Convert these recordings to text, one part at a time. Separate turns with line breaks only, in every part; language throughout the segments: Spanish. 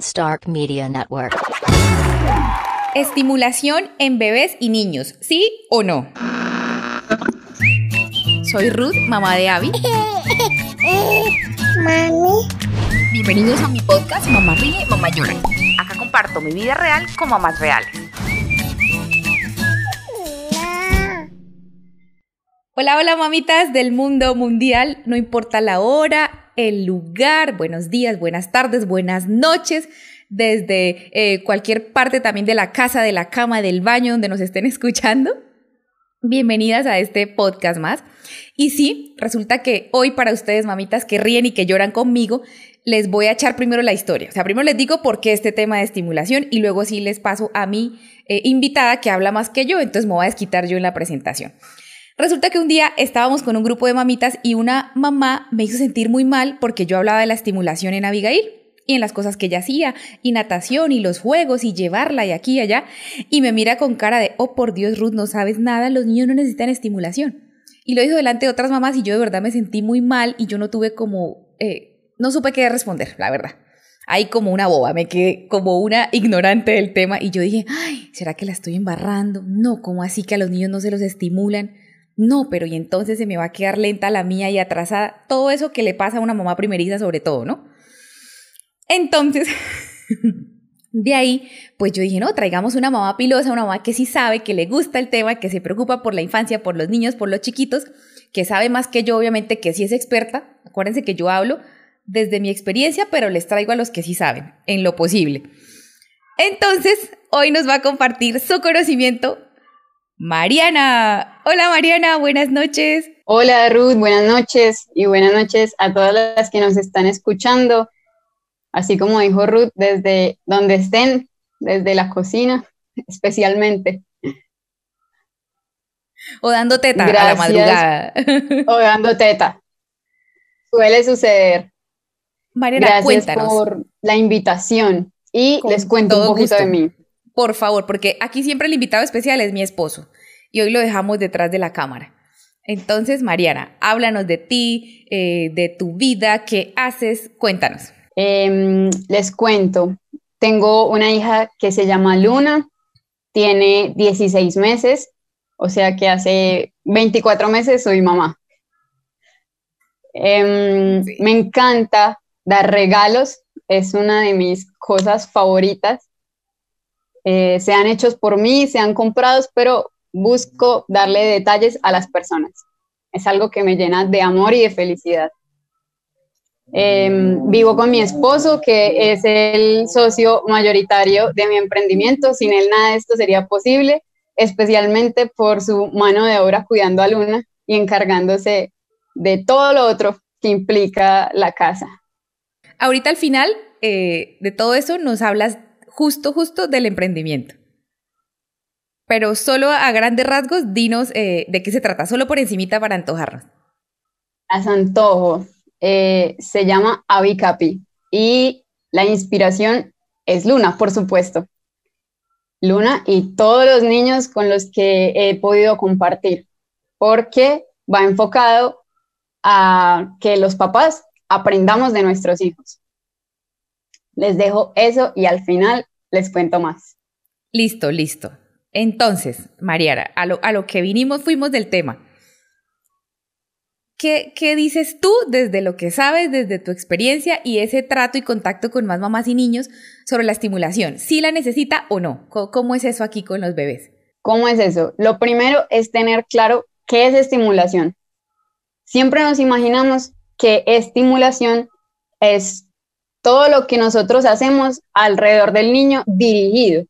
Stark Media Network.
Estimulación en bebés y niños, ¿sí o no? Soy Ruth, mamá de Abby.
Mami.
Bienvenidos a mi podcast Mamá Ríe, Mamá Llora. Acá comparto mi vida real con mamás reales. Hola, hola mamitas del mundo mundial, no importa la hora, el lugar, buenos días, buenas tardes, buenas noches, desde eh, cualquier parte también de la casa, de la cama, del baño, donde nos estén escuchando. Bienvenidas a este podcast más. Y sí, resulta que hoy para ustedes, mamitas que ríen y que lloran conmigo, les voy a echar primero la historia. O sea, primero les digo por qué este tema de estimulación y luego sí les paso a mi eh, invitada que habla más que yo, entonces me voy a desquitar yo en la presentación. Resulta que un día estábamos con un grupo de mamitas y una mamá me hizo sentir muy mal porque yo hablaba de la estimulación en Abigail y en las cosas que ella hacía, y natación, y los juegos, y llevarla, y aquí y allá, y me mira con cara de, oh por Dios, Ruth, no sabes nada, los niños no necesitan estimulación. Y lo dijo delante de otras mamás y yo de verdad me sentí muy mal y yo no tuve como, eh, no supe qué responder, la verdad. Ahí como una boba, me quedé como una ignorante del tema y yo dije, ay, ¿será que la estoy embarrando? No, ¿cómo así que a los niños no se los estimulan? No, pero y entonces se me va a quedar lenta la mía y atrasada. Todo eso que le pasa a una mamá primeriza sobre todo, ¿no? Entonces, de ahí, pues yo dije, no, traigamos una mamá pilosa, una mamá que sí sabe, que le gusta el tema, que se preocupa por la infancia, por los niños, por los chiquitos, que sabe más que yo, obviamente, que sí es experta. Acuérdense que yo hablo desde mi experiencia, pero les traigo a los que sí saben, en lo posible. Entonces, hoy nos va a compartir su conocimiento Mariana. Hola Mariana, buenas noches.
Hola Ruth, buenas noches y buenas noches a todas las que nos están escuchando. Así como dijo Ruth, desde donde estén, desde la cocina, especialmente.
O dando teta a la madrugada.
O dando teta. Suele suceder.
Mariana,
Gracias por la invitación y les cuento un poquito de mí
por favor, porque aquí siempre el invitado especial es mi esposo y hoy lo dejamos detrás de la cámara. Entonces, Mariana, háblanos de ti, eh, de tu vida, qué haces, cuéntanos.
Em, les cuento, tengo una hija que se llama Luna, tiene 16 meses, o sea que hace 24 meses soy mamá. Em, me encanta dar regalos, es una de mis cosas favoritas. Eh, sean hechos por mí, sean comprados, pero busco darle detalles a las personas. Es algo que me llena de amor y de felicidad. Em, vivo con mi esposo, que es el socio mayoritario de mi emprendimiento. Sin él nada de esto sería posible, especialmente por su mano de obra cuidando a Luna y encargándose de todo lo otro que implica la casa.
Ahorita al final eh, de todo eso nos hablas justo, justo del emprendimiento. Pero solo a grandes rasgos, dinos eh, de qué se trata, solo por encimita para antojarnos.
A antojo. Eh, se llama Avicapi y la inspiración es Luna, por supuesto. Luna y todos los niños con los que he podido compartir, porque va enfocado a que los papás aprendamos de nuestros hijos. Les dejo eso y al final les cuento más.
Listo, listo. Entonces, Mariara, a lo, que vinimos fuimos del tema. ¿Qué, ¿Qué, dices tú desde lo que sabes, desde tu experiencia y ese trato y contacto con más mamás y niños sobre la estimulación? ¿Si la necesita o no? ¿Cómo es eso aquí con los bebés?
¿Cómo es eso? Lo primero es tener claro qué es estimulación. Siempre nos imaginamos que estimulación es todo lo que nosotros hacemos alrededor del niño dirigido,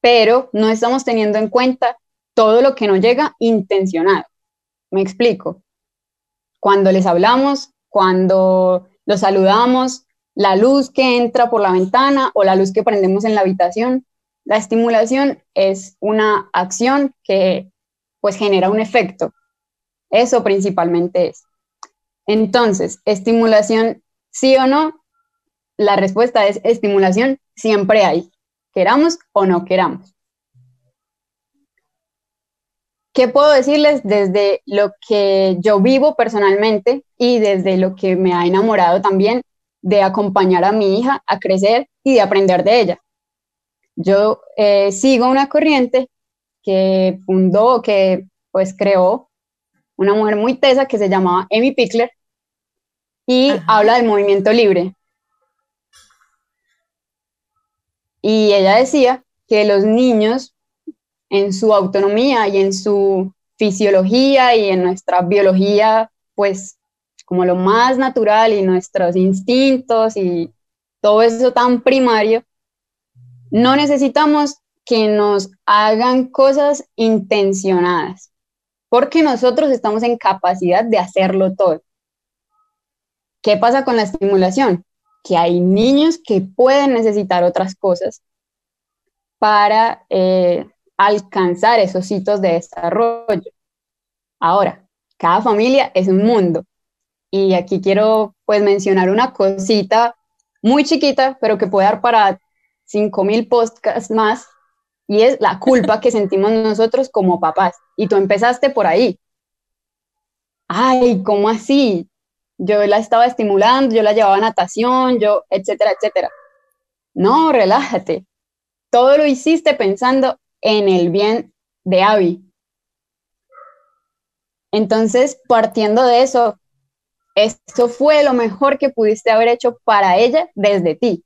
pero no estamos teniendo en cuenta todo lo que nos llega intencionado. Me explico. Cuando les hablamos, cuando los saludamos, la luz que entra por la ventana o la luz que prendemos en la habitación, la estimulación es una acción que pues genera un efecto. Eso principalmente es. Entonces, estimulación ¿Sí o no? La respuesta es estimulación siempre hay, queramos o no queramos. ¿Qué puedo decirles desde lo que yo vivo personalmente y desde lo que me ha enamorado también de acompañar a mi hija a crecer y de aprender de ella. Yo eh, sigo una corriente que fundó, que pues creó una mujer muy tesa que se llamaba Amy Pickler y habla del movimiento libre. Y ella decía que los niños en su autonomía y en su fisiología y en nuestra biología, pues como lo más natural y nuestros instintos y todo eso tan primario, no necesitamos que nos hagan cosas intencionadas, porque nosotros estamos en capacidad de hacerlo todo. ¿Qué pasa con la estimulación? Que hay niños que pueden necesitar otras cosas para eh, alcanzar esos hitos de desarrollo. Ahora, cada familia es un mundo. Y aquí quiero pues mencionar una cosita muy chiquita, pero que puede dar para 5.000 podcasts más, y es la culpa que sentimos nosotros como papás. Y tú empezaste por ahí. Ay, ¿cómo así? Yo la estaba estimulando, yo la llevaba a natación, yo, etcétera, etcétera. No, relájate. Todo lo hiciste pensando en el bien de Abby. Entonces, partiendo de eso, esto fue lo mejor que pudiste haber hecho para ella desde ti.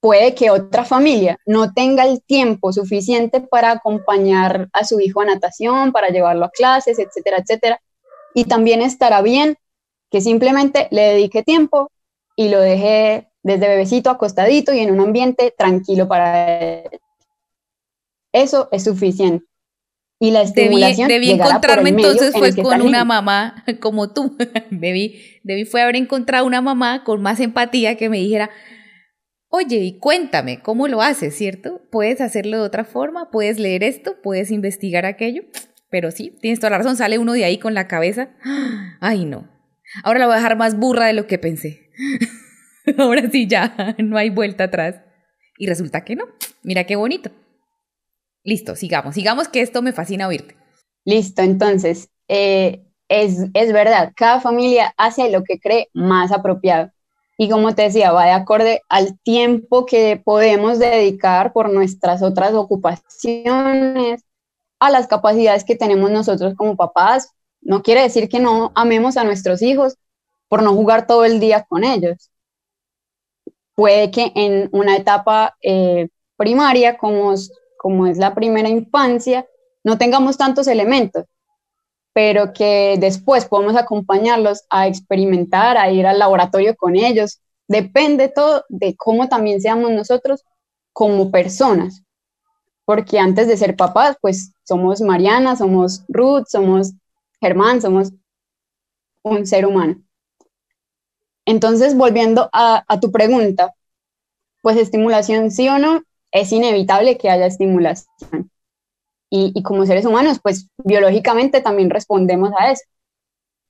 Puede que otra familia no tenga el tiempo suficiente para acompañar a su hijo a natación, para llevarlo a clases, etcétera, etcétera. Y también estará bien que simplemente le dedique tiempo y lo deje desde bebecito acostadito y en un ambiente tranquilo para él. Eso es suficiente. Y la estimulación
debí, encontrarme entonces fue con una mamá como tú. Debí debí fue haber encontrado una mamá con más empatía que me dijera oye y cuéntame cómo lo haces cierto puedes hacerlo de otra forma puedes leer esto puedes investigar aquello pero sí tienes toda la razón sale uno de ahí con la cabeza. Ay no. Ahora la voy a dejar más burra de lo que pensé. Ahora sí ya no hay vuelta atrás. Y resulta que no. Mira qué bonito. Listo, sigamos, sigamos que esto me fascina oírte.
Listo, entonces, eh, es, es verdad, cada familia hace lo que cree más apropiado. Y como te decía, va de acorde al tiempo que podemos dedicar por nuestras otras ocupaciones, a las capacidades que tenemos nosotros como papás. No quiere decir que no amemos a nuestros hijos por no jugar todo el día con ellos. Puede que en una etapa eh, primaria, como como es la primera infancia, no tengamos tantos elementos, pero que después podemos acompañarlos a experimentar, a ir al laboratorio con ellos. Depende todo de cómo también seamos nosotros como personas, porque antes de ser papás, pues somos Mariana, somos Ruth, somos Germán, somos un ser humano. Entonces, volviendo a, tu pregunta, pues estimulación sí o no, es inevitable que haya estimulación. Y, como seres humanos, pues biológicamente también respondemos a eso.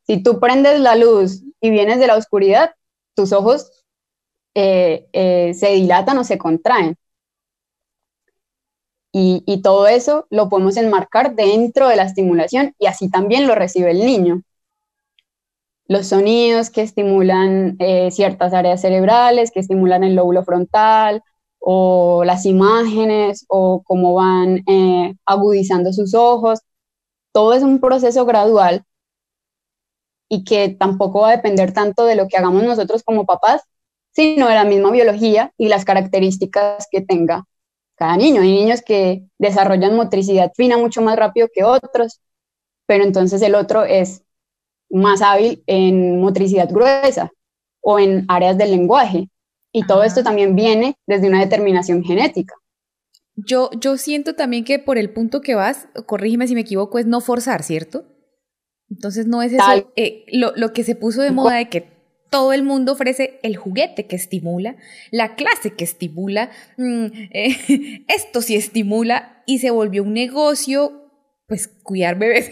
Si tú prendes la luz y vienes de la oscuridad, tus ojos eh, eh, se dilatan o se contraen. Y, todo eso lo podemos enmarcar dentro de la estimulación y así también lo recibe el niño. Los sonidos que estimulan eh, ciertas áreas cerebrales, que estimulan el lóbulo frontal, o las imágenes o cómo van eh, agudizando sus ojos. Todo es un proceso gradual y que tampoco va a depender tanto de lo que hagamos nosotros como papás, sino de la misma biología y las características que tenga cada niño. Hay niños que desarrollan motricidad fina mucho más rápido que otros, pero entonces el otro es más hábil en motricidad gruesa o en áreas del lenguaje. Y todo esto también viene desde una determinación genética.
Yo, yo siento también que por el punto que vas, corrígeme si me equivoco, es no forzar, ¿cierto? Entonces no es eso eh, lo, que se puso de moda de que todo el mundo ofrece el juguete que estimula, la clase que estimula, mm, eh, esto sí estimula y se volvió un negocio, pues cuidar bebés.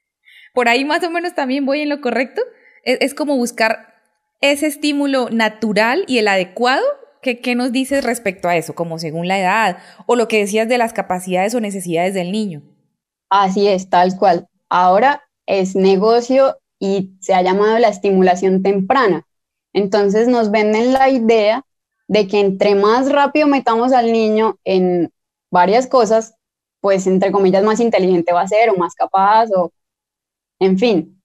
Por ahí más o menos también voy en lo correcto. es como buscar ese estímulo natural y el adecuado? ¿Qué, ¿Qué, nos dices respecto a eso, como según la edad o lo que decías de las capacidades o necesidades del niño?
Así es, tal cual. Ahora es negocio y se ha llamado la estimulación temprana. Entonces nos venden la idea de que entre más rápido metamos al niño en varias cosas, pues entre comillas más inteligente va a ser o más capaz o en fin.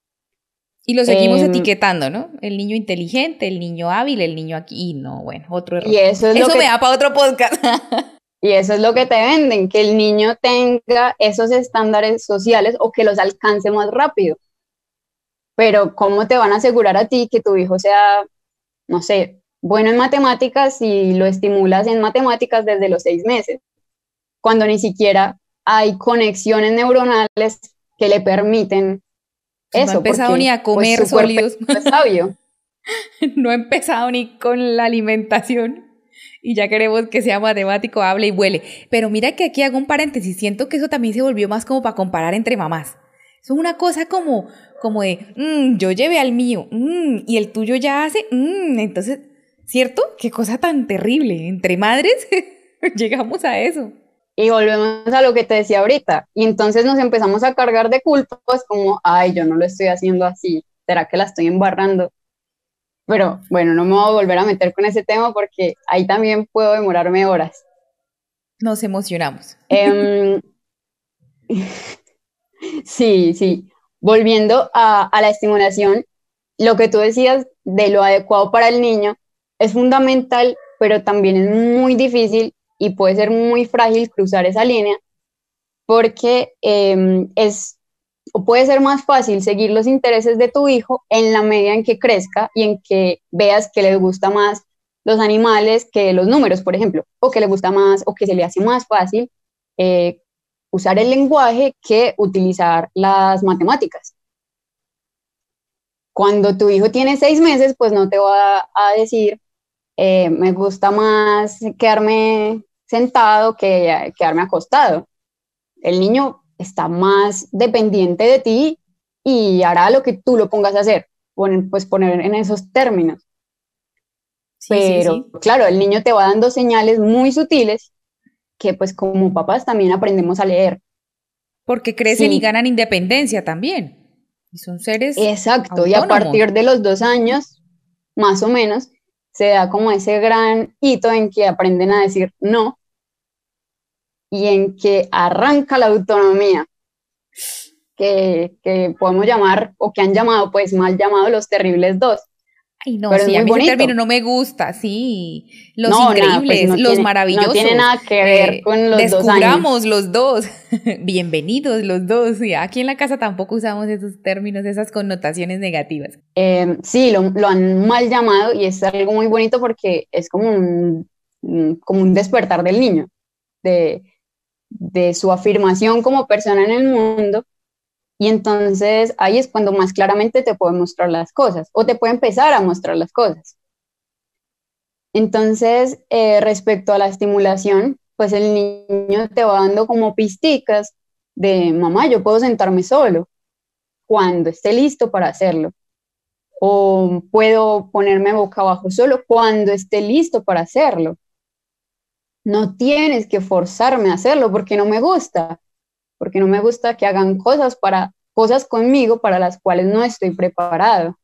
Y lo seguimos em, etiquetando, ¿no? El niño inteligente, el niño hábil, el niño aquí. Y no, bueno, otro error.
Y eso es
eso
lo que,
me da para otro podcast.
y eso es lo que te venden, que el niño tenga esos estándares sociales o que los alcance más rápido. Pero ¿cómo te van a asegurar a ti que tu hijo sea, no sé, bueno en matemáticas si lo estimulas en matemáticas desde los seis meses? Cuando ni siquiera hay conexiones neuronales que le permiten
eso, no ha empezado ni a pues, comer sólidos.
No, sabio.
no ha empezado ni con la alimentación. Y ya queremos que sea matemático, hable y huele. Pero mira que aquí hago un paréntesis. Siento que eso también se volvió más como para comparar entre mamás. Es una cosa como, como de, mm, yo llevé al mío, mm, y el tuyo ya hace, mm". entonces, ¿cierto? Qué cosa tan terrible. Entre madres llegamos a eso.
Y volvemos a lo que te decía ahorita. Y entonces nos empezamos a cargar de culpas como, ay, yo no lo estoy haciendo así, ¿será que la estoy embarrando? Pero bueno, no me voy a volver a meter con ese tema porque ahí también puedo demorarme horas.
Nos emocionamos.
Em, sí, sí. Volviendo a, la estimulación, lo que tú decías de lo adecuado para el niño es fundamental, pero también es muy difícil y puede ser muy frágil cruzar esa línea porque em, es o puede ser más fácil seguir los intereses de tu hijo en la medida en que crezca y en que veas que le gusta más los animales que los números, por ejemplo, o que le gusta más o que se le hace más fácil eh, usar el lenguaje que utilizar las matemáticas. Cuando tu hijo tiene seis meses, pues no te va a decir, eh, me gusta más quedarme sentado que quedarme acostado. El niño está más dependiente de ti y hará lo que tú lo pongas a hacer, pues poner en esos términos. Pero claro, el niño te va dando señales muy sutiles que pues como papás también aprendemos a leer.
Porque crecen y ganan independencia también. Y son seres.
Exacto, y a partir de los dos años, más o menos, se da como ese gran hito en que aprenden a decir no y en que arranca la autonomía, que, podemos llamar, o que han llamado, pues mal llamado, los terribles dos.
Ay, no, sí, a mí ese término no me gusta, sí. Los pues, increíbles, los maravillosos. No
tiene nada que ver eh, con los dos
Descubramos los dos. Bienvenidos los dos. aquí en la casa tampoco usamos esos términos, esas connotaciones negativas.
Em, sí, lo, lo, han mal llamado y es algo muy bonito porque es como un, como un despertar del niño, de, de su afirmación como persona en el mundo y entonces ahí es cuando más claramente te puede mostrar las cosas o te puede empezar a mostrar las cosas. Entonces, eh, respecto a la estimulación, pues el niño te va dando como pisticas de, mamá, yo puedo sentarme solo cuando esté listo para hacerlo. O puedo ponerme boca abajo solo cuando esté listo para hacerlo. No tienes que forzarme a hacerlo porque no me gusta porque no me gusta que hagan cosas para cosas conmigo para las cuales no estoy preparado.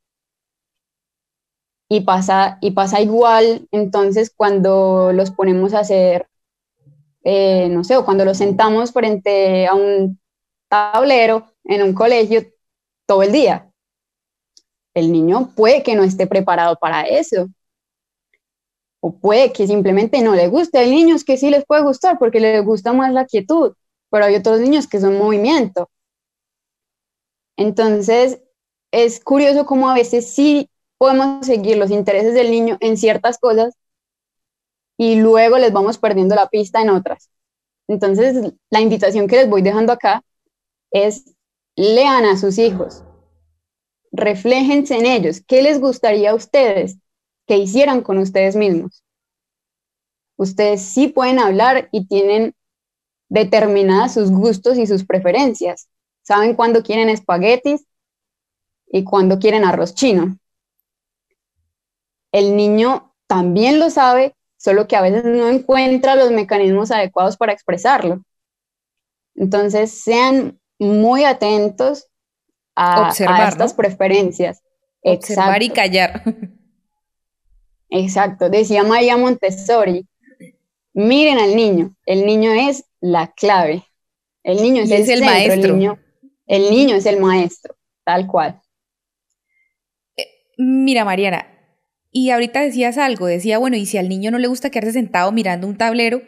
Y pasa, y pasa igual entonces cuando los ponemos a hacer, eh, no sé, o cuando los sentamos frente a un tablero en un colegio todo el día. El niño puede que no esté preparado para eso. O puede que simplemente no le guste. Hay niños que sí les puede gustar porque les gusta más la quietud pero hay otros niños que son movimiento. Entonces, es curioso cómo a veces sí podemos seguir los intereses del niño en ciertas cosas y luego les vamos perdiendo la pista en otras. Entonces, la invitación que les voy dejando acá es lean a sus hijos, refléjense en ellos. ¿Qué les gustaría a ustedes que hicieran con ustedes mismos? Ustedes sí pueden hablar y tienen determinadas sus gustos y sus preferencias. Saben cuándo quieren espaguetis y cuándo quieren arroz chino. El niño también lo sabe, solo que a veces no encuentra los mecanismos adecuados para expresarlo. Entonces, sean muy atentos a, estas preferencias.
Observar y callar.
Exacto, decía María Montessori, miren al niño, el niño es la clave, el niño es, el, maestro, el niño es el maestro, tal cual.
Mira, Mariana, y ahorita decías algo, decía, bueno, y si al niño no le gusta quedarse sentado mirando un tablero,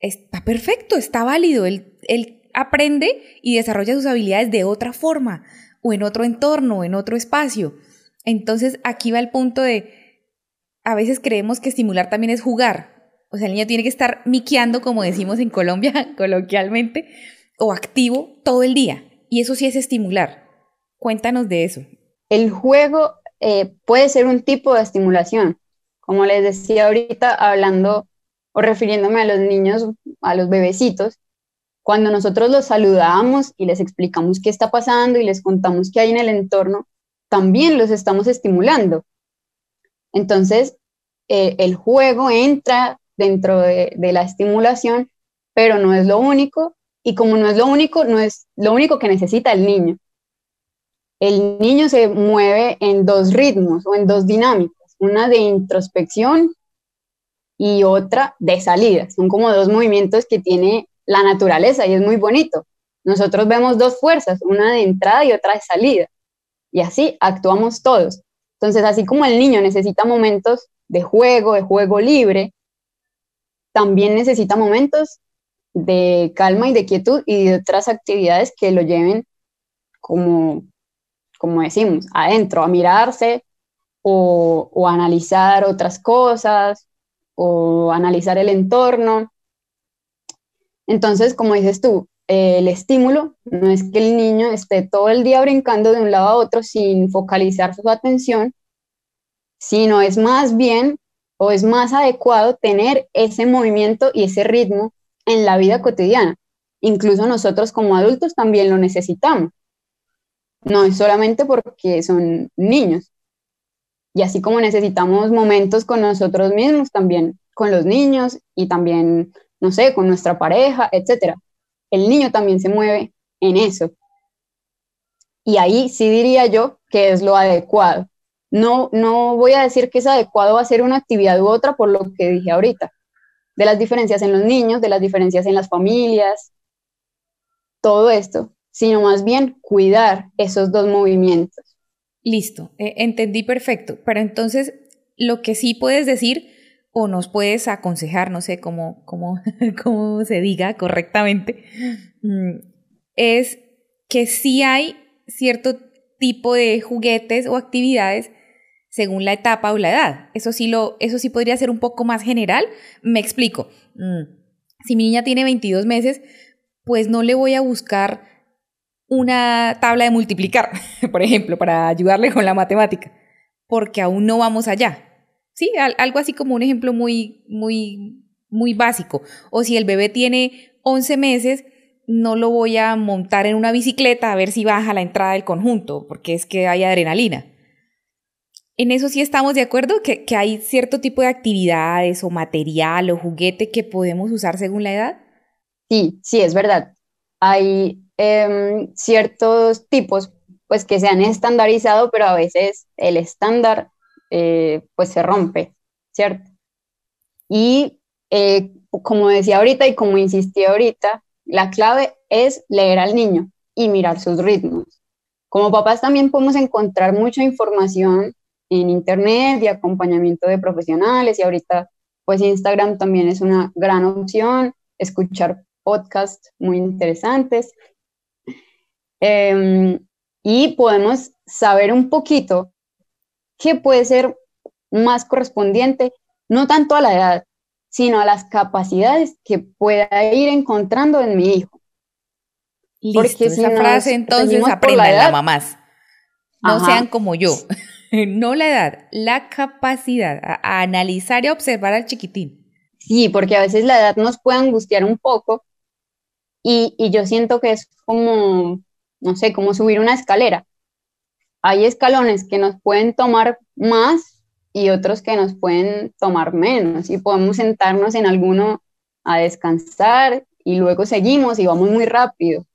está perfecto, está válido, él, él aprende y desarrolla sus habilidades de otra forma, o en otro entorno, en otro espacio. Entonces, aquí va el punto de, a veces creemos que estimular también es jugar. O sea, el niño tiene que estar miqueando, como decimos en Colombia coloquialmente, o activo todo el día. Y eso sí es estimular. Cuéntanos de eso
el juego eh, puede ser un tipo de estimulación. Como les decía ahorita, hablando o refiriéndome a los niños, a los bebecitos, cuando nosotros los saludamos y les explicamos qué está pasando y les contamos qué hay en el entorno, también los estamos estimulando. Entonces, eh, el juego entra dentro de, la estimulación, pero no es lo único, y como no es lo único, no es lo único que necesita el niño el niño se mueve en dos ritmos o en dos dinámicas, una de introspección y otra de salida. Son como dos movimientos que tiene la naturaleza y es muy bonito. Nosotros vemos dos fuerzas, una de entrada y otra de salida. Y así actuamos todos. Entonces, así como el niño necesita momentos de juego, de juego libre, también necesita momentos de calma y de quietud y de otras actividades que lo lleven como como decimos, adentro, a mirarse o, o analizar otras cosas o analizar el entorno. Entonces, como dices tú, el estímulo no es que el niño esté todo el día brincando de un lado a otro sin focalizar su atención, sino es más bien o es más adecuado tener ese movimiento y ese ritmo en la vida cotidiana. Incluso nosotros como adultos también lo necesitamos. No es solamente porque son niños. Y así como necesitamos momentos con nosotros mismos, también con los niños y también, no sé, con nuestra pareja, etc. El niño también se mueve en eso. Y ahí sí diría yo que es lo adecuado. No, no voy a decir que es adecuado hacer una actividad u otra por lo que dije ahorita, de las diferencias en los niños, de las diferencias en las familias, todo esto sino más bien cuidar esos dos movimientos.
Listo, eh, entendí perfecto. Pero entonces, lo que sí puedes decir o nos puedes aconsejar, no sé cómo, cómo, cómo se diga correctamente, mm, es que sí hay cierto tipo de juguetes o actividades según la etapa o la edad. Eso sí, lo, eso sí podría ser un poco más general. Me explico. Mm, si mi niña tiene 22 meses, pues no le voy a buscar una tabla de multiplicar, por ejemplo, para ayudarle con la matemática, porque aún no vamos allá. Sí, algo así como un ejemplo muy, muy, muy básico. O si el bebé tiene 11 meses, no lo voy a montar en una bicicleta a ver si baja la entrada del conjunto, porque es que hay adrenalina. En eso sí estamos de acuerdo, que, que hay cierto tipo de actividades o material o juguete que podemos usar según la edad.
Sí, sí, es verdad. Hay Em, ciertos tipos pues que se han estandarizado, pero a veces el estándar eh, pues se rompe, ¿cierto? Y eh, como decía ahorita y como insistí ahorita, la clave es leer al niño y mirar sus ritmos. Como papás también podemos encontrar mucha información en internet y acompañamiento de profesionales y ahorita pues Instagram también es una gran opción, escuchar podcasts muy interesantes Em, y podemos saber un poquito qué puede ser más correspondiente, no tanto a la edad, sino a las capacidades que pueda ir encontrando en mi hijo.
Listo, Porque esa frase entonces aprendan la mamás. No sean como yo. no la edad, la capacidad a, analizar y observar al chiquitín.
Sí, porque a veces la edad nos puede angustiar un poco y, y yo siento que es como no sé, como subir una escalera. Hay escalones que nos pueden tomar más y otros que nos pueden tomar menos y podemos sentarnos en alguno a descansar y luego seguimos y vamos muy rápido.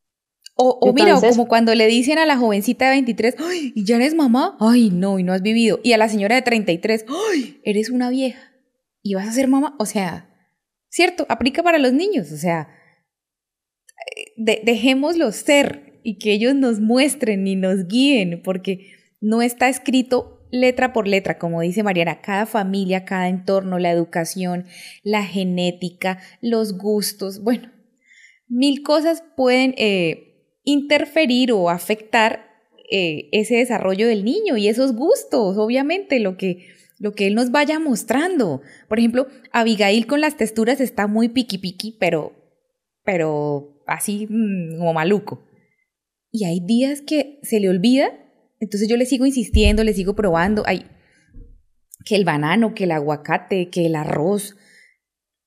O, mira, como cuando le dicen a la jovencita de 23, ¡ay! ¿Y ya eres mamá? ¡Ay, no! Y no has vivido. Y a la señora de 33, ¡ay! Eres una vieja. ¿Y vas a ser mamá? O sea, cierto, aplica para los niños. O sea, de, dejémoslos ser y que ellos nos muestren y nos guíen, porque no está escrito letra por letra, como dice Mariana, cada familia, cada entorno, la educación, la genética, los gustos, bueno, mil cosas pueden eh, interferir o afectar eh, ese desarrollo del niño y esos gustos, obviamente, lo que, lo que él nos vaya mostrando. Por ejemplo, Abigail con las texturas está muy piqui piqui, pero, pero así mm, como maluco. Y hay días que se le olvida, entonces yo le sigo insistiendo, le sigo probando, hay que el banano, que el aguacate, que el arroz.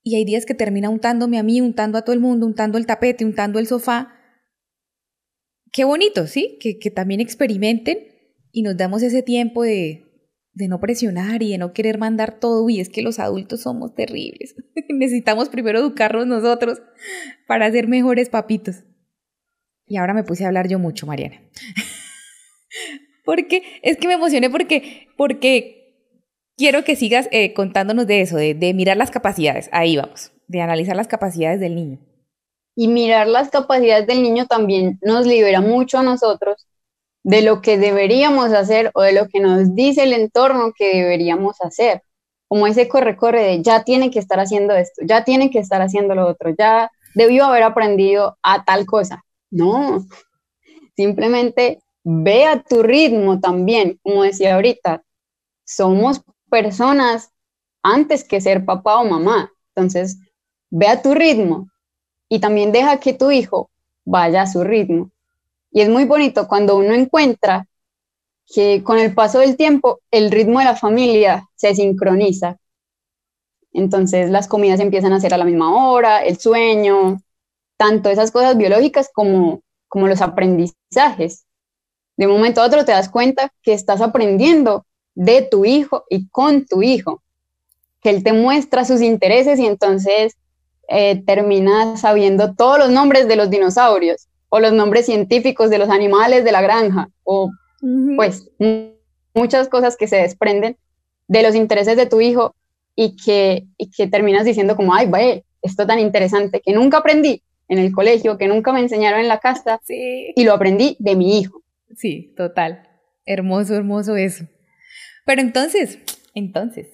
Y hay días que termina untándome a mí, untando a todo el mundo, untando el tapete, untando el sofá qué bonito, ¿sí? Que, también experimenten y nos damos ese tiempo de, de no presionar y de no querer mandar todo. Y es que los adultos somos terribles. Necesitamos primero educarnos nosotros para ser mejores papitos. Y ahora me puse a hablar yo mucho, Mariana. porque es que me emocioné porque, porque quiero que sigas eh, contándonos de eso, de, de mirar las capacidades. Ahí vamos, de analizar las capacidades del niño
y mirar las capacidades del niño también nos libera mucho a nosotros de lo que deberíamos hacer o de lo que nos dice el entorno que deberíamos hacer. Como ese corre-corre de ya tiene que estar haciendo esto, ya tiene que estar haciendo lo otro, ya debió haber aprendido a tal cosa. No, simplemente ve a tu ritmo también, como decía ahorita, somos personas antes que ser papá o mamá. Entonces, ve a tu ritmo, y también deja que tu hijo vaya a su ritmo. Y es muy bonito cuando uno encuentra que con el paso del tiempo el ritmo de la familia se sincroniza. Entonces las comidas empiezan a ser a la misma hora, el sueño, tanto esas cosas biológicas como, como los aprendizajes. De un momento a otro te das cuenta que estás aprendiendo de tu hijo y con tu hijo, que él te muestra sus intereses y entonces eh, termina sabiendo todos los nombres de los dinosaurios o los nombres científicos de los animales de la granja o pues muchas cosas que se desprenden de los intereses de tu hijo y que, que terminas diciendo como, ay, vaya, esto tan interesante que nunca aprendí en el colegio, que nunca me enseñaron en la casa y lo aprendí de mi hijo.
Sí, total. Hermoso, hermoso eso. Pero entonces, entonces,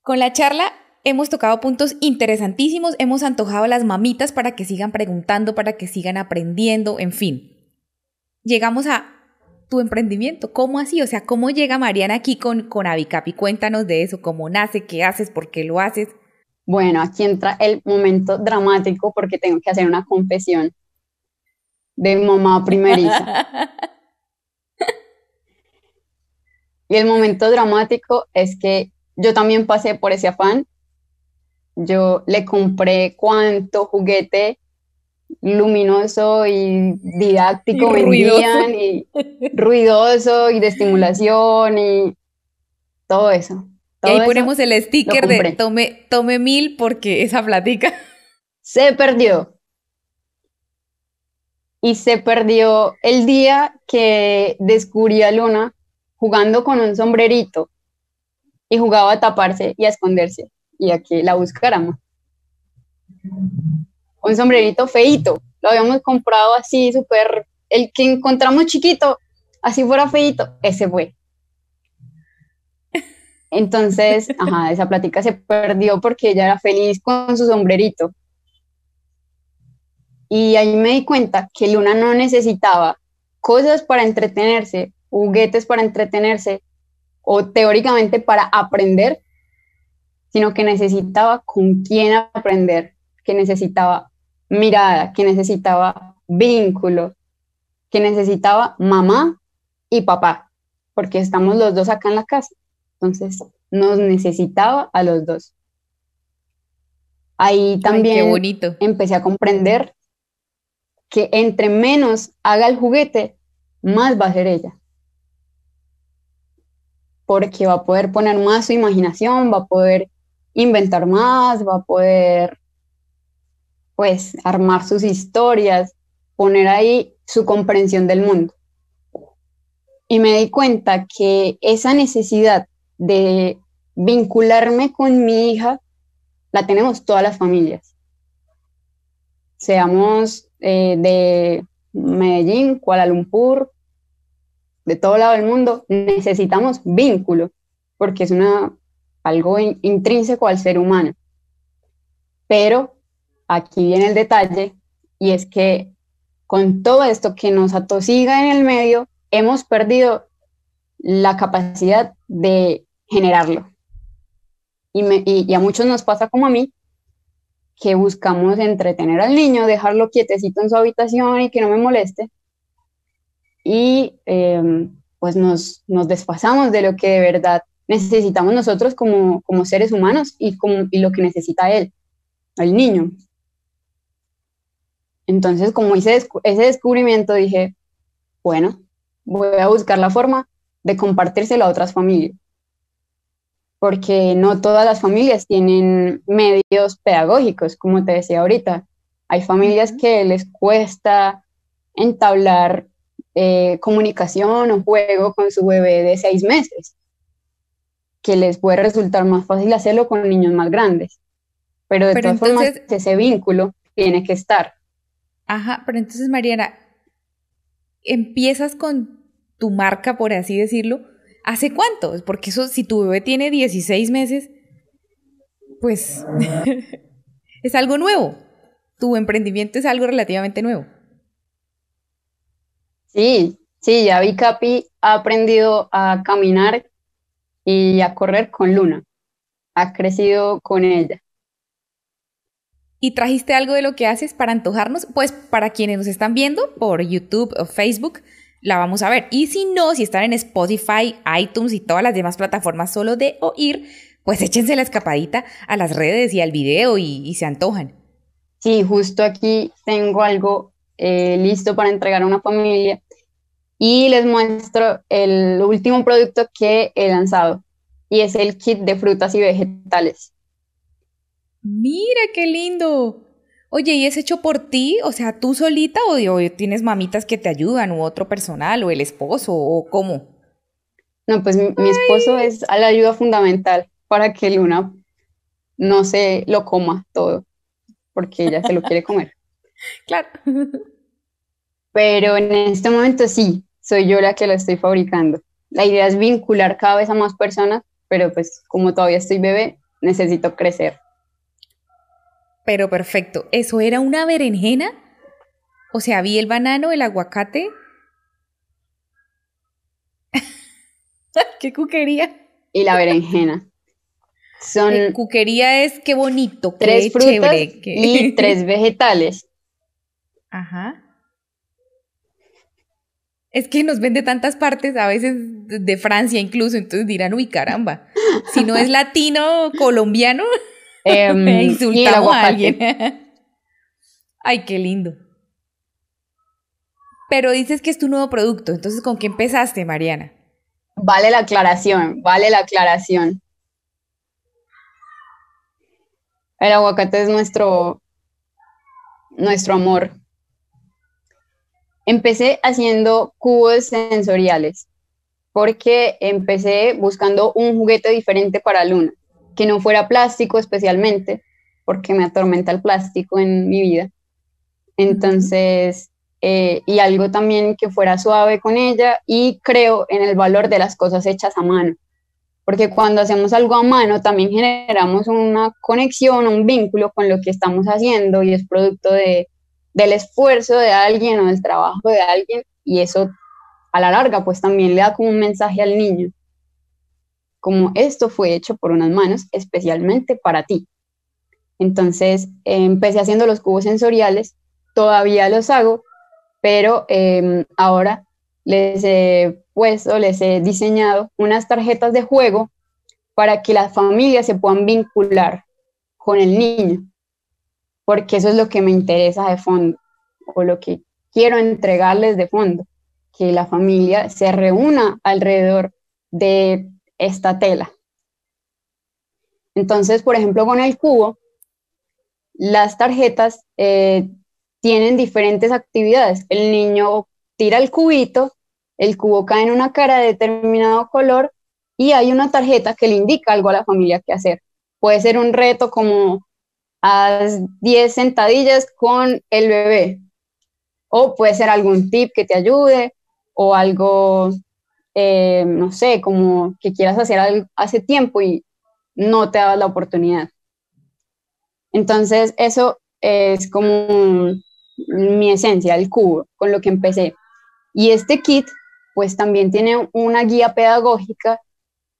con la charla Hemos tocado puntos interesantísimos, hemos antojado a las mamitas para que sigan preguntando, para que sigan aprendiendo, en fin. Llegamos a tu emprendimiento. ¿Cómo así? O sea, ¿cómo llega Mariana aquí con, con Avicapi? Cuéntanos de eso, cómo nace, qué haces, por qué lo haces.
Bueno, aquí entra el momento dramático porque tengo que hacer una confesión de mamá primeriza. y el momento dramático es que yo también pasé por ese afán yo le compré cuánto juguete luminoso y didáctico y vendían y ruidoso y de estimulación y todo eso.
y ahí ponemos el sticker de tome, tome mil porque esa platica.
Se perdió. Y se perdió el día que descubrí a Luna jugando con un sombrerito y jugaba a taparse y a esconderse y aquí la buscáramos. Un sombrerito feito, lo habíamos comprado así, súper, el que encontramos chiquito, así fuera feito, ese fue. Entonces, ajá, esa plática se perdió porque ella era feliz con su sombrerito. Y ahí me di cuenta que Luna no necesitaba cosas para entretenerse, juguetes para entretenerse o teóricamente para aprender, sino que necesitaba con quién aprender, que necesitaba mirada, que necesitaba vínculo, que necesitaba mamá y papá, porque estamos los dos acá en la casa. Entonces, nos necesitaba a los dos. Ahí también empecé a comprender que entre menos haga el juguete, más va a ser ella. Porque va a poder poner más su imaginación, va a poder inventar más, va a poder pues armar sus historias poner ahí su comprensión del mundo. Y me di cuenta que esa necesidad de vincularme con mi hija la tenemos todas las familias. Seamos eh, de Medellín, Kuala Lumpur, de todo lado del mundo, necesitamos vínculo, porque es una, algo intrínseco al ser humano. Pero aquí viene el detalle, y es que con todo esto que nos atosiga en el medio, hemos perdido la capacidad de generarlo. Y, a muchos nos pasa como a mí, que buscamos entretener al niño, dejarlo quietecito en su habitación y que no me moleste. Y em, pues nos, nos desfasamos de lo que de verdad necesitamos nosotros como, seres humanos y, como, y lo que necesita él, el niño. Entonces, como hice ese descubrimiento, dije, bueno, voy a buscar la forma de compartírselo a otras familias porque no todas las familias tienen medios pedagógicos, como te decía ahorita. Hay familias que les cuesta entablar eh, comunicación o juego con su bebé de seis meses, que les puede resultar más fácil hacerlo con niños más grandes. Pero de todas formas, ese vínculo tiene que estar.
Ajá, pero entonces, Mariana, empiezas con tu marca, por así decirlo, ¿Hace cuánto? Porque eso, si tu bebé tiene 16 meses, pues es algo nuevo. Tu emprendimiento es algo relativamente nuevo.
Sí, sí, ya vi Capi ha aprendido a caminar y a correr con Luna. Ha crecido con ella.
¿Y trajiste algo de lo que haces para antojarnos? Pues para quienes nos están viendo por YouTube o Facebook, la vamos a ver. Y si no, si están en Spotify, iTunes y todas las demás plataformas solo de oír, pues échense la escapadita a las redes y al video y, se antojan.
Sí, justo aquí tengo algo eh, listo para entregar a una familia y les muestro el último producto que he lanzado y es el kit de frutas y vegetales.
Mira qué lindo. Oye, ¿y es hecho por ti? O sea, ¿tú solita o, tienes mamitas que te ayudan o otro personal o el esposo o cómo?
No, pues mi, esposo es la ayuda fundamental para que Luna no se lo coma todo, porque ella se lo quiere comer.
Claro.
Pero en este momento sí, soy yo la que lo estoy fabricando. La idea es vincular cada vez a más personas, pero pues como todavía estoy bebé, necesito crecer
pero perfecto. ¿Eso era una berenjena? O sea, vi el banano, el aguacate. ¡Qué cuquería!
Y la berenjena.
Son cuquería es qué bonito,
tres frutas y tres vegetales.
Ajá. Es que nos vende tantas partes, a veces de Francia incluso, entonces dirán, uy, caramba, si no es latino, colombiano.
Em, insultamos a alguien.
Ay, qué lindo. Pero dices que es tu nuevo producto, entonces ¿con qué empezaste, Mariana?
Vale la aclaración, vale la aclaración. El aguacate es nuestro, nuestro amor. Empecé haciendo cubos sensoriales porque empecé buscando un juguete diferente para Luna que no fuera plástico especialmente, porque me atormenta el plástico en mi vida. Entonces, eh, y algo también que fuera suave con ella y creo en el valor de las cosas hechas a mano, porque cuando hacemos algo a mano también generamos una conexión, un vínculo con lo que estamos haciendo y es producto de, del esfuerzo de alguien o del trabajo de alguien y eso a la larga pues también le da como un mensaje al niño como esto fue hecho por unas manos especialmente para ti. Entonces empecé haciendo los cubos sensoriales, todavía los hago, pero em, ahora les he puesto, les he diseñado unas tarjetas de juego para que las familias se puedan vincular con el niño, porque eso es lo que me interesa de fondo, o lo que quiero entregarles de fondo, que la familia se reúna alrededor de esta tela. Entonces, por ejemplo, con el cubo, las tarjetas eh, tienen diferentes actividades. El niño tira el cubito, el cubo cae en una cara de determinado color y hay una tarjeta que le indica algo a la familia que hacer. Puede ser un reto como haz 10 sentadillas con el bebé o puede ser algún tip que te ayude o algo, eh, no sé, como que quieras hacer hace tiempo y no te das la oportunidad. Entonces, eso es como mi esencia, el cubo, con lo que empecé. Y este kit, pues también tiene una guía pedagógica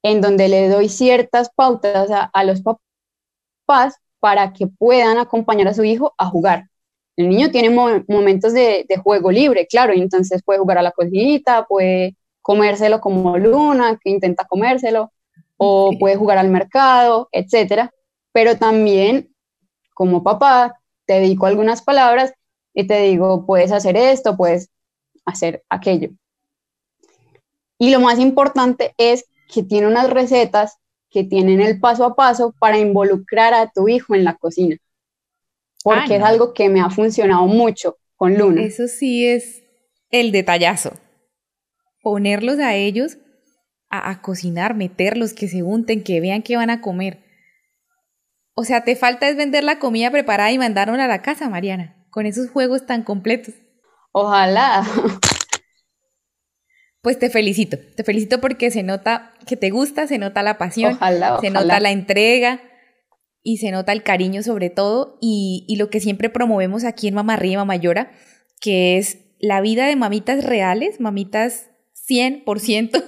en donde le doy ciertas pautas a, los papás para que puedan acompañar a su hijo a jugar. El niño tiene momentos de, juego libre, claro, y entonces puede jugar a la cosita, puede comérselo como Luna, que intenta comérselo, o puede jugar al mercado, etcétera. Pero también, como papá, te dedico algunas palabras y te digo, puedes hacer esto, puedes hacer aquello. Y lo más importante es que tiene unas recetas que tienen el paso a paso para involucrar a tu hijo en la cocina. Porque ah, es algo que me ha funcionado mucho con Luna.
Eso sí es el detallazo. Ponerlos a ellos a, a cocinar, meterlos, que se unten, que vean qué van a comer. O sea, te falta es vender la comida preparada y mandarla a la casa, Mariana, con esos juegos tan completos.
Ojalá.
Pues te felicito, te felicito porque se nota que te gusta, se nota la pasión, se nota la entrega y se nota el cariño sobre todo. Y, lo que siempre promovemos aquí en Mamá Ríe, Mamá Llora, que es la vida de mamitas reales, mamitas 100%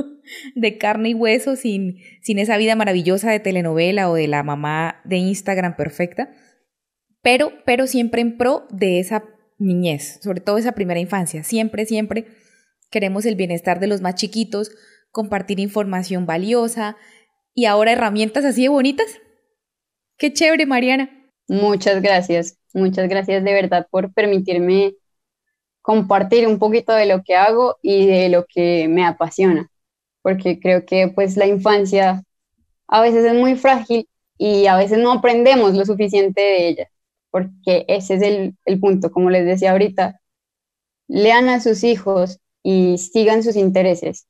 de carne y hueso, sin, sin esa vida maravillosa de telenovela o de la mamá de Instagram perfecta, pero, pero siempre en pro de esa niñez, sobre todo esa primera infancia, siempre, siempre queremos el bienestar de los más chiquitos, compartir información valiosa y ahora herramientas así de bonitas. Qué chévere, Mariana.
Muchas gracias, muchas gracias de verdad por permitirme compartir un poquito de lo que hago y de lo que me apasiona, porque creo que pues la infancia a veces es muy frágil y a veces no aprendemos lo suficiente de ella, porque ese es el, el punto, como les decía ahorita, lean a sus hijos y sigan sus intereses.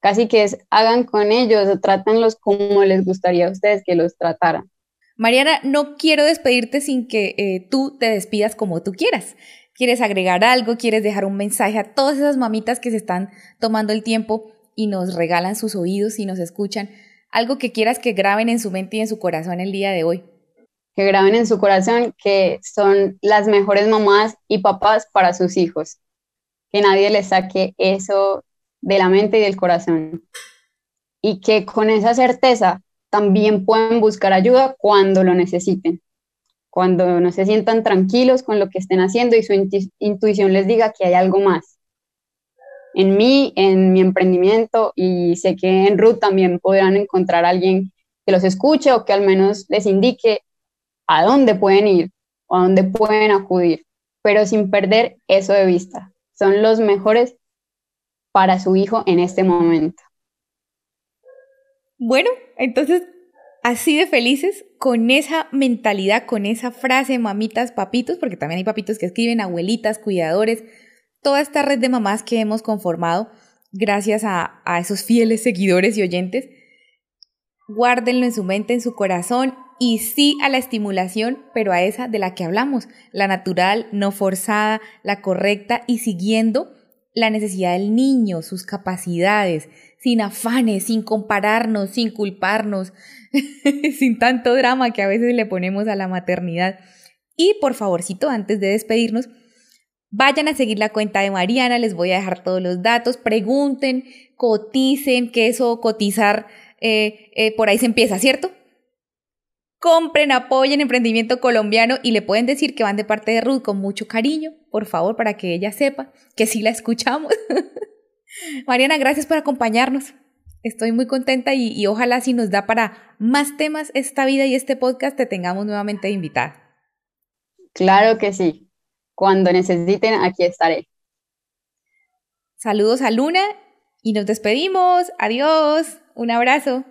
Casi que es, hagan con ellos o trátenlos como les gustaría a ustedes que los trataran.
Mariana, no quiero despedirte sin que eh, tú te despidas como tú quieras. ¿Quieres agregar algo? ¿Quieres dejar un mensaje a todas esas mamitas que se están tomando el tiempo y nos regalan sus oídos y nos escuchan? Algo que quieras que graben en su mente y en su corazón el día de hoy.
Que graben en su corazón que son las mejores mamás y papás para sus hijos que nadie les saque eso de la mente y del corazón. Y que con esa certeza también pueden buscar ayuda cuando lo necesiten, cuando no se sientan tranquilos con lo que estén haciendo y su intuición les diga que hay algo más. En mí, en mi emprendimiento y sé que en Ruth también podrán encontrar a alguien que los escuche o que al menos les indique a dónde pueden ir o a dónde pueden acudir, pero sin perder eso de vista, son los mejores para su hijo en este momento.
Bueno, entonces, así de felices, con esa mentalidad, con esa frase, mamitas, papitos, porque también hay papitos que escriben, abuelitas, cuidadores, toda esta red de mamás que hemos conformado gracias a, a esos fieles seguidores y oyentes, guárdenlo en su mente, en su corazón y sí a la estimulación, pero a esa de la que hablamos, la natural, no forzada, la correcta y siguiendo la necesidad del niño, sus capacidades, sin afanes, sin compararnos, sin culparnos, sin tanto drama que a veces le ponemos a la maternidad. Y por favorcito, antes de despedirnos, vayan a seguir la cuenta de Mariana, les voy a dejar todos los datos, pregunten, coticen, que eso cotizar eh, eh, por ahí se empieza, ¿cierto? Compren, apoyen emprendimiento colombiano y le pueden decir que van de parte de Ruth con mucho cariño, por favor, para que ella sepa que sí la escuchamos. Mariana, gracias por acompañarnos. Estoy muy contenta y, ojalá si nos da para más temas esta vida y este podcast te tengamos nuevamente invitada.
Claro que sí. Cuando necesiten, aquí estaré.
Saludos a Luna y nos despedimos. Adiós. Un abrazo.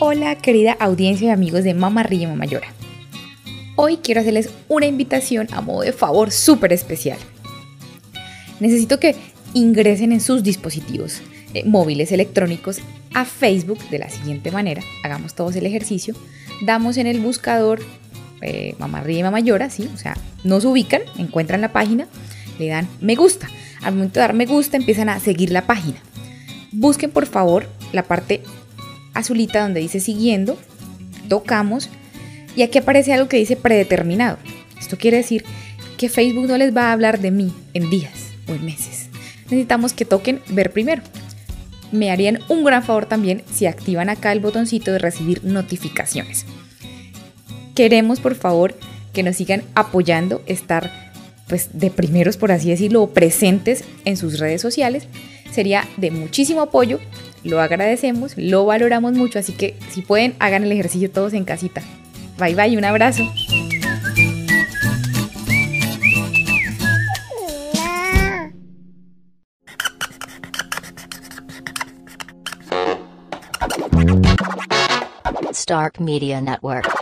Hola querida audiencia y amigos de Mamá Ríe Mamá Llora. Hoy quiero hacerles una invitación a modo de favor súper especial. Necesito que ingresen en sus dispositivos eh, móviles electrónicos a Facebook de la siguiente manera. Hagamos todos el ejercicio. Damos en el buscador eh, Mamá Ríe Mamá ¿sí? O sea, nos ubican, encuentran la página, le dan me gusta. Al momento de dar me gusta empiezan a seguir la página. Busquen por favor la parte azulita donde dice siguiendo, tocamos y aquí aparece algo que dice predeterminado. Esto quiere decir que Facebook no les va a hablar de mí en días o en meses. Necesitamos que toquen ver primero me harían un gran favor también si activan acá el botoncito de recibir notificaciones. Queremos por favor que nos sigan apoyando, estar pues de primeros por así decirlo, presentes en sus redes sociales. Sería de muchísimo apoyo, lo agradecemos, lo valoramos mucho, así que si pueden hagan el ejercicio todos en casita. Bye bye, un abrazo.
Stark Media Network.